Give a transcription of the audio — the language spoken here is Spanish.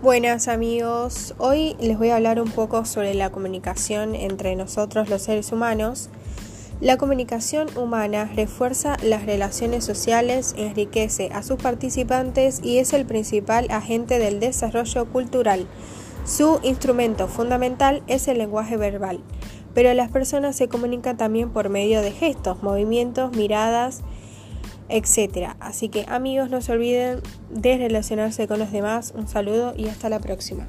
Buenas amigos, hoy les voy a hablar un poco sobre la comunicación entre nosotros los seres humanos. La comunicación humana refuerza las relaciones sociales, enriquece a sus participantes y es el principal agente del desarrollo cultural. Su instrumento fundamental es el lenguaje verbal, pero las personas se comunican también por medio de gestos, movimientos, miradas, etcétera. Así que amigos, no se olviden de relacionarse con los demás. Un saludo y hasta la próxima.